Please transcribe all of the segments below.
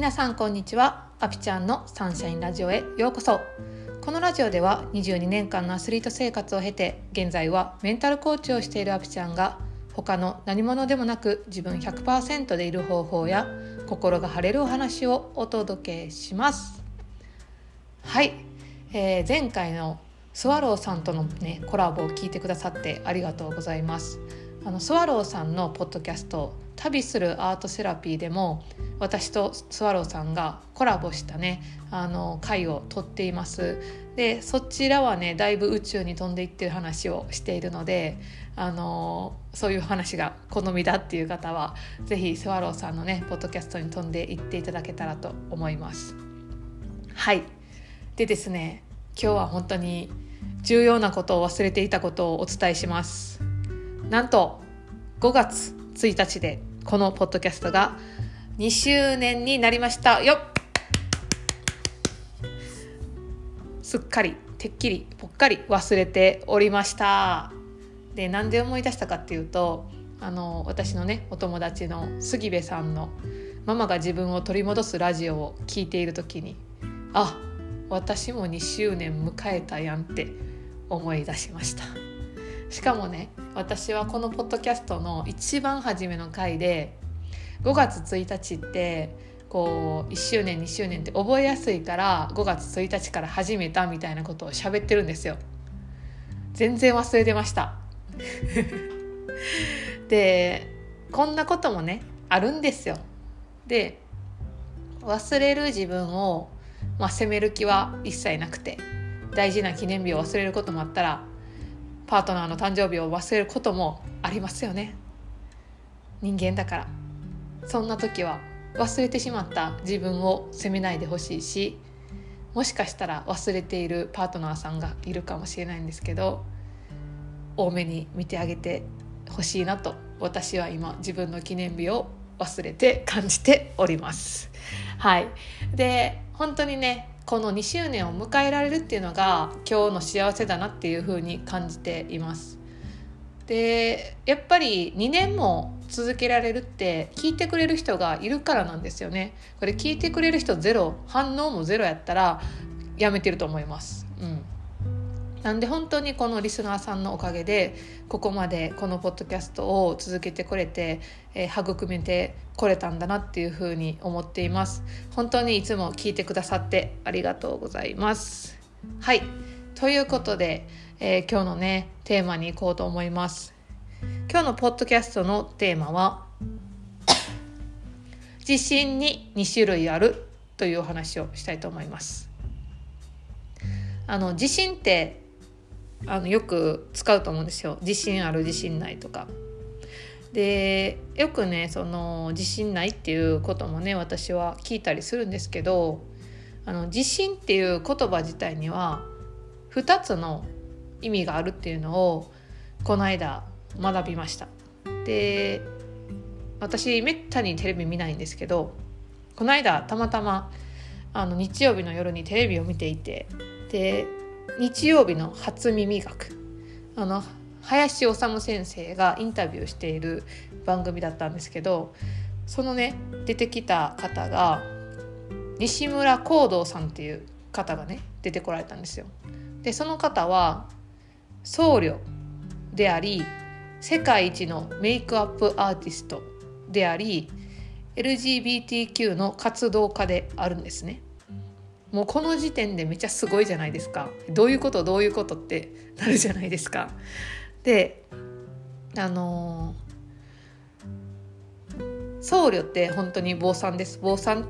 皆さんこんにちは。アピちゃんのサンシャインラジオへようこそ。このラジオでは22年間のアスリート生活を経て現在はメンタルコーチをしているアピちゃんが他の何者でもなく自分100%でいる方法や心が晴れるお話をお届けします。はい、えー、前回のスワローさんとのねコラボを聞いてくださってありがとうございます。あのスワローさんのポッドキャスト「旅するアートセラピー」でも私とスワローさんがコラボしたねあの回を撮っています。でそちらはねだいぶ宇宙に飛んでいってる話をしているのであのそういう話が好みだっていう方は是非スワローさんのねポッドキャストに飛んでいっていただけたらと思います。はい。でですね今日は本当に重要なことを忘れていたことをお伝えします。なんと5月1日でこのポッドキャストが2周年になりました。よすっかりてっきりぽっかり忘れておりました。でなんで思い出したかっていうとあの私のねお友達の杉部さんの「ママが自分を取り戻すラジオ」を聞いている時にあ私も2周年迎えたやんって思い出しました。しかもね私はこのポッドキャストの一番初めの回で5月1日ってこう1周年2周年って覚えやすいから5月1日から始めたみたいなことを喋ってるんですよ。全然忘れてました。でこんなこともねあるんですよ。で忘れる自分を、まあ、責める気は一切なくて大事な記念日を忘れることもあったらパートナーの誕生日を忘れることもありますよね。人間だから。そんな時は忘れてしまった自分を責めないでほしいしもしかしたら忘れているパートナーさんがいるかもしれないんですけど多めに見てあげてほしいなと私は今自分の記念日を忘れて感じております。はい、で本当にねこの2周年を迎えられるっていうのが今日の幸せだなっていうふうに感じています。でやっぱり2年も続けられるって聞いてくれる人がいるからなんですよね。これ聞いてくれる人ゼロ反応もゼロやったらやめてると思います。うんなんで本当にこのリスナーさんのおかげでここまでこのポッドキャストを続けてこれて、えー、育めてこれたんだなっていうふうに思っています。本当にいつも聞いてくださってありがとうございます。はい。ということで、えー、今日のねテーマに行こうと思います。今日のポッドキャストのテーマは 自信に2種類あるというお話をしたいと思います。あの自信ってあのよく使うと思うんですよ自信ある自信ないとか。でよくねその自信ないっていうこともね私は聞いたりするんですけどあの自信っていう言葉自体には2つの意味があるっていうのをこの間学びました。で私めったにテレビ見ないんですけどこの間たまたまあの日曜日の夜にテレビを見ていてで日曜日の初耳学あの林修先生がインタビューしている番組だったんですけどそのね出てきた方が西村光道さんっていう方がね出てこられたんですよ。でその方は僧侶であり世界一のメイクアップアーティストであり LGBTQ の活動家であるんですね。もうこの時点でめちゃすごいじゃないですか。どういうこと？どういうことってなるじゃないですか。であのー、僧侶って本当に坊さんです。坊さん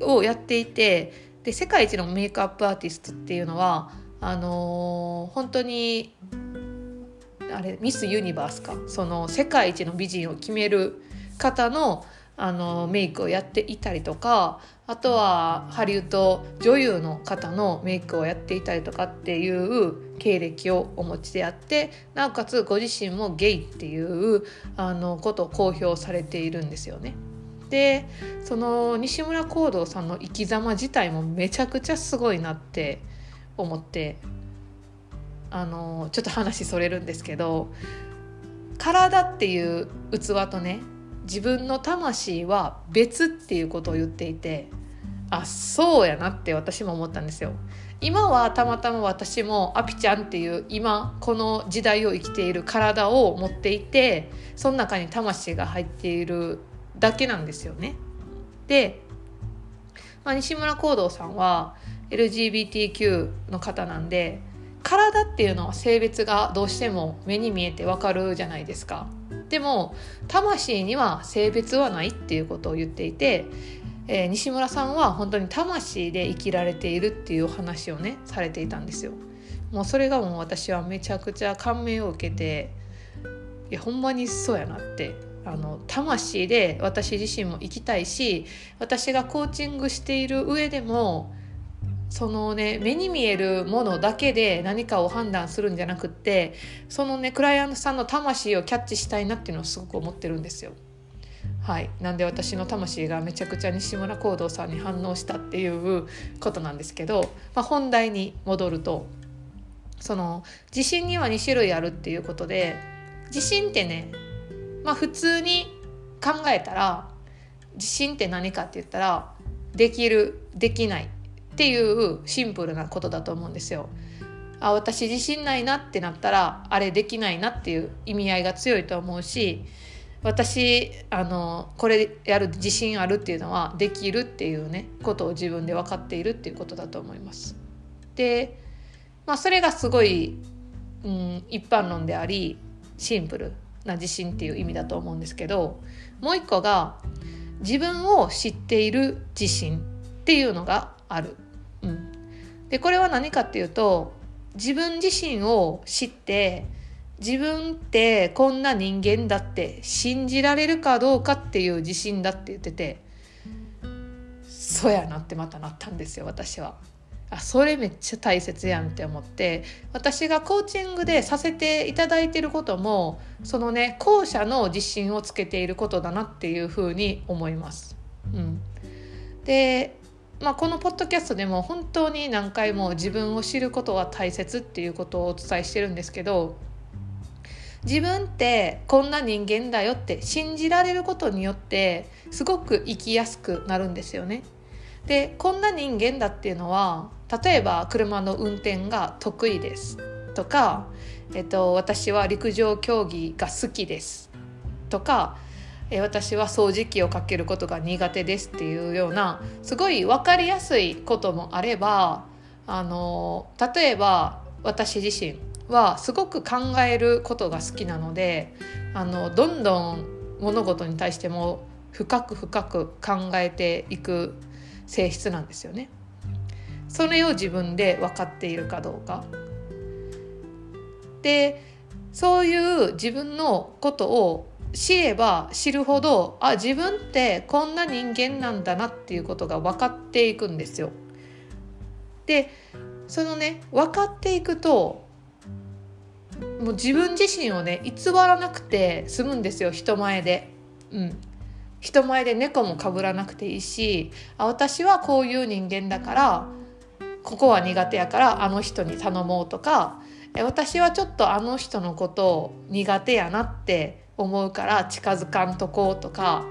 をやっていてで世界一のメイクアップアーティストっていうのはあのー、本当にあれミス・ユニバースか。その世界一の美人を決める方のあのメイクをやっていたりとかあとはハリウッド女優の方のメイクをやっていたりとかっていう経歴をお持ちであってなおかつご自身もゲイっていうあのことを公表されているんですよね。でその西村光道さんの生き様自体もめちゃくちゃすごいなって思ってあのちょっと話それるんですけど体っていう器とね自分の魂は別っていうことを言っていてあそうやなって私も思ったんですよ。今はたまたま私もアピちゃんっていう今この時代を生きている体を持っていてその中に魂が入っているだけなんですよね。で、まあ、西村光堂さんは LGBTQ の方なんで体っていうのは性別がどうしても目に見えてわかるじゃないですか。でも魂には性別はないっていうことを言っていてえー、西村さんは本当に魂で生きられているっていう話をねされていたんですよ。もうそれがもう私はめちゃくちゃ感銘を受けていやほんまにそうやなってあの魂で私自身も生きたいし私がコーチングしている上でもそのね目に見えるものだけで何かを判断するんじゃなくってそのねクライアントさんの魂をキャッチしたいなっていうのをすごく思ってるんですよ。はい、なんで私の魂がめちゃくちゃ西村光堂さんに反応したっていうことなんですけど、まあ、本題に戻るとその地震には2種類あるっていうことで地震ってね、まあ、普通に考えたら地震って何かって言ったらできるできないっていうシンプルなことだと思うんですよ。あ私自信ないなってなったらあれできないなっていう意味合いが強いと思うし私あのこれやる自信あるっていうのはできるっていうねことを自分で分かっているっていうことだと思います。で、まあ、それがすごい、うん、一般論でありシンプルな自信っていう意味だと思うんですけどもう一個が自分を知っている自信っていうのがある。うん、でこれは何かっていうと自分自身を知って自分ってこんな人間だって信じられるかどうかっていう自信だって言っててそうやなってまたなったんですよ私は。あそれめっちゃ大切やんって思って私がコーチングでさせていただいてることもそのね後者の自信をつけていることだなっていうふうに思います。うん、で、まあ、このポッドキャストでも本当に何回も自分を知ることは大切っていうことをお伝えしてるんですけど自分ってこんな人間だよって信じられることによってすごく生きやすくなるんですよね。でこんな人間だっていうのは例えば車の運転が得意ですとか、えっと、私は陸上競技が好きですとかえ私は掃除機をかけることが苦手ですっていうようなすごい分かりやすいこともあればあの例えば私自身はすごく考えることが好きなのであのどんどん物事に対しても深く深く考えていく性質なんですよね。それを自分で分かっているかどうか。でそういう自分のことを知れば知るほどあ自分ってこんな人間なんだなっていうことが分かっていくんですよ。でそのね分かっていくともう自分自身をね偽らなくて済むんですよ人前で。うん人前で猫もかぶらなくていいしあ私はこういう人間だからここは苦手やからあの人に頼もうとか私はちょっとあの人のことを苦手やなって思うから近づかんとこうとか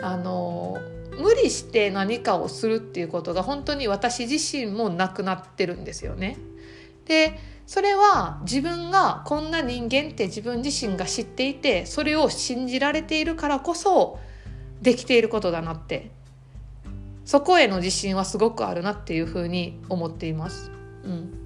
あの無理して何かをするっていうことが本当に私自身もなくなってるんですよね。でそれは自分がこんな人間って自分自身が知っていてそれを信じられているからこそできていることだなってそこへの自信はすごくあるなっていうふうに思っています。うん、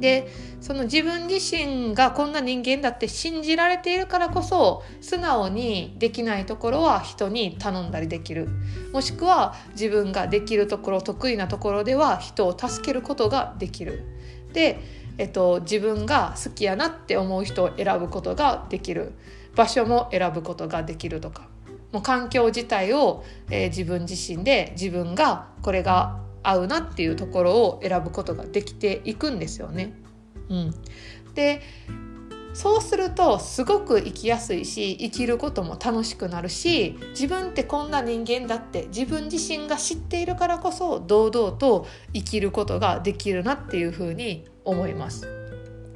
でその自分自身がこんな人間だって信じられているからこそ素直にできないところは人に頼んだりできる。もしくは自分ができるところ得意なところでは人を助けることができる。でえっと、自分が好きやなって思う人を選ぶことができる。場所も選ぶことができるとか。もう環境自体を、えー、自分自身で自分がこれが合うなっていうところを選ぶことができていくんですよね。うん、でそうするとすごく生きやすいし生きることも楽しくなるし自分ってこんな人間だって自分自身が知っているからこそ堂々と生きることができるなっていうふうに思います。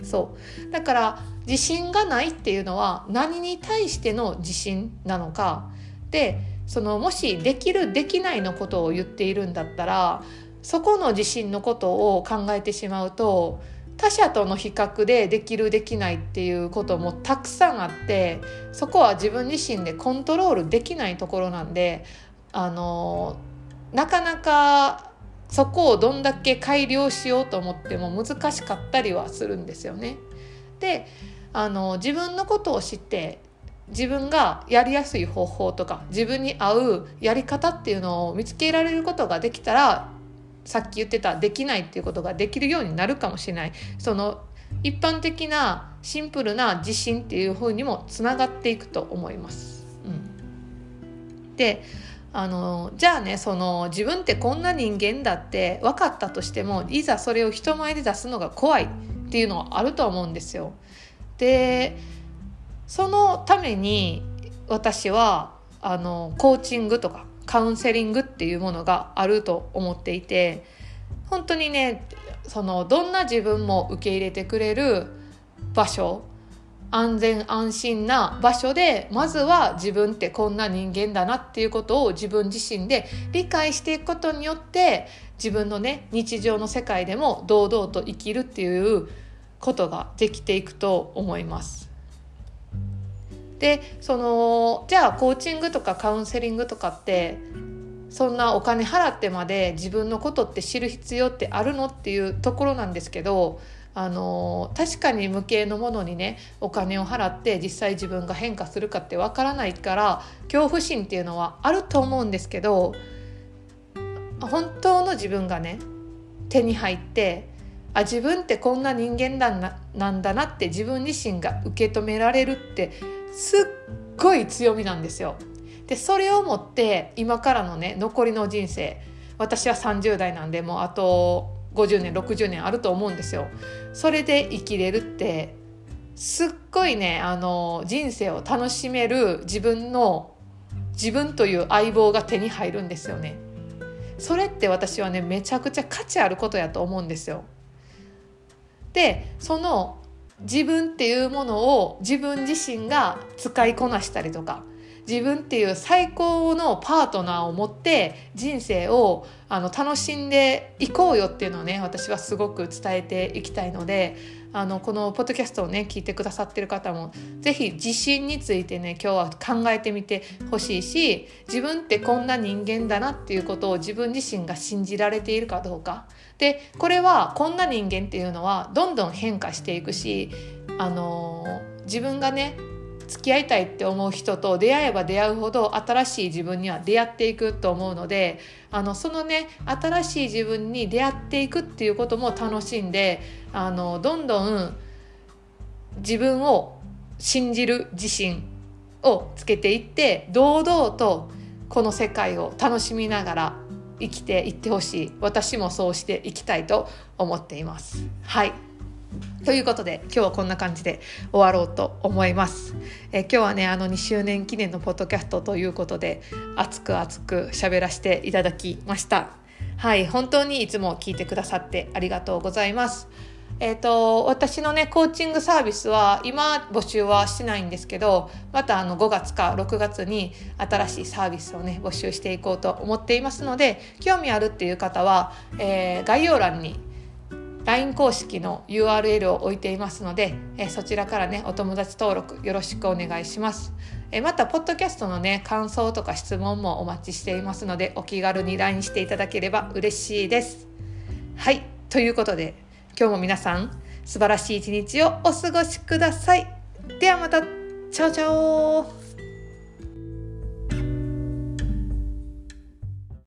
そうだから自信がないっていうのは何に対しての自信なのかでそのもしできるできないのことを言っているんだったらそこの自信のことを考えてしまうと他者との比較でできるできないっていうこともたくさんあってそこは自分自身でコントロールできないところなんであのなかなかそこをどんだけ改良しようと思っても難しかったりはするんですよね。であの自分のことを知って自分がやりやすい方法とか自分に合うやり方っていうのを見つけられることができたらさっき言ってたできないっていうことができるようになるかもしれないその一般的なシンプルな自信っていう風にもつながっていくと思います。うん、であのじゃあねその自分ってこんな人間だって分かったとしてもいざそれを人前で出すのが怖いっていうのはあると思うんですよ。でそのために私はあのコーチングとかカウンセリングっていうものがあると思っていて本当にねそのどんな自分も受け入れてくれる場所安全安心な場所でまずは自分ってこんな人間だなっていうことを自分自身で理解していくことによって自分のね日常の世界でも堂々と生きるっていうことができていくと思います。でそのじゃあコーチングとかカウンセリングとかってそんなお金払ってまで自分のことって知る必要ってあるのっていうところなんですけどあの確かに無形のものにねお金を払って実際自分が変化するかってわからないから恐怖心っていうのはあると思うんですけど本当の自分がね手に入ってあ自分ってこんな人間なんだなって自分自身が受け止められるってすっごい強みなんですよ。でそれをもって今からのね残りの人生私は30代なんでもうあと50年60年あると思うんですよ。それで生きれるってすっごいねあの人生を楽しめる自分の自分という相棒が手に入るんですよね。それって私はねめちゃくちゃ価値あることやと思うんですよ。でその自分っていうものを自分自身が使いこなしたりとか自分っていう最高のパートナーを持って人生をあの楽しんでいこうよっていうのをね私はすごく伝えていきたいのであのこのポッドキャストをね聞いてくださってる方も是非自信についてね今日は考えてみてほしいし自分ってこんな人間だなっていうことを自分自身が信じられているかどうかでこれはこんな人間っていうのはどんどん変化していくしあの自分がね付き合いたいって思う人と出会えば出会うほど新しい自分には出会っていくと思うのであのそのね新しい自分に出会っていくっていうことも楽しんであのどんどん自分を信じる自信をつけていって堂々とこの世界を楽しみながら生きていってほしい私もそうしていきたいと思っています。はいということで今日はこんな感じで終わろうと思います。え今日はねあの2周年記念のポッドキャストということで熱く熱く喋らせていただきました。はい本当にいつも聞いてくださってありがとうございます。えーと、私のねコーチングサービスは今募集はしてないんですけどまたあの5月か6月に新しいサービスをね募集していこうと思っていますので興味あるっていう方は、えー、概要欄に LINE 公式の URL を置いていますので、えそちらからねお友達登録よろしくお願いします。えまたポッドキャストのね感想とか質問もお待ちしていますのでお気軽に LINE していただければ嬉しいです。はいということで今日も皆さん素晴らしい一日をお過ごしください。ではまたチャオチャオ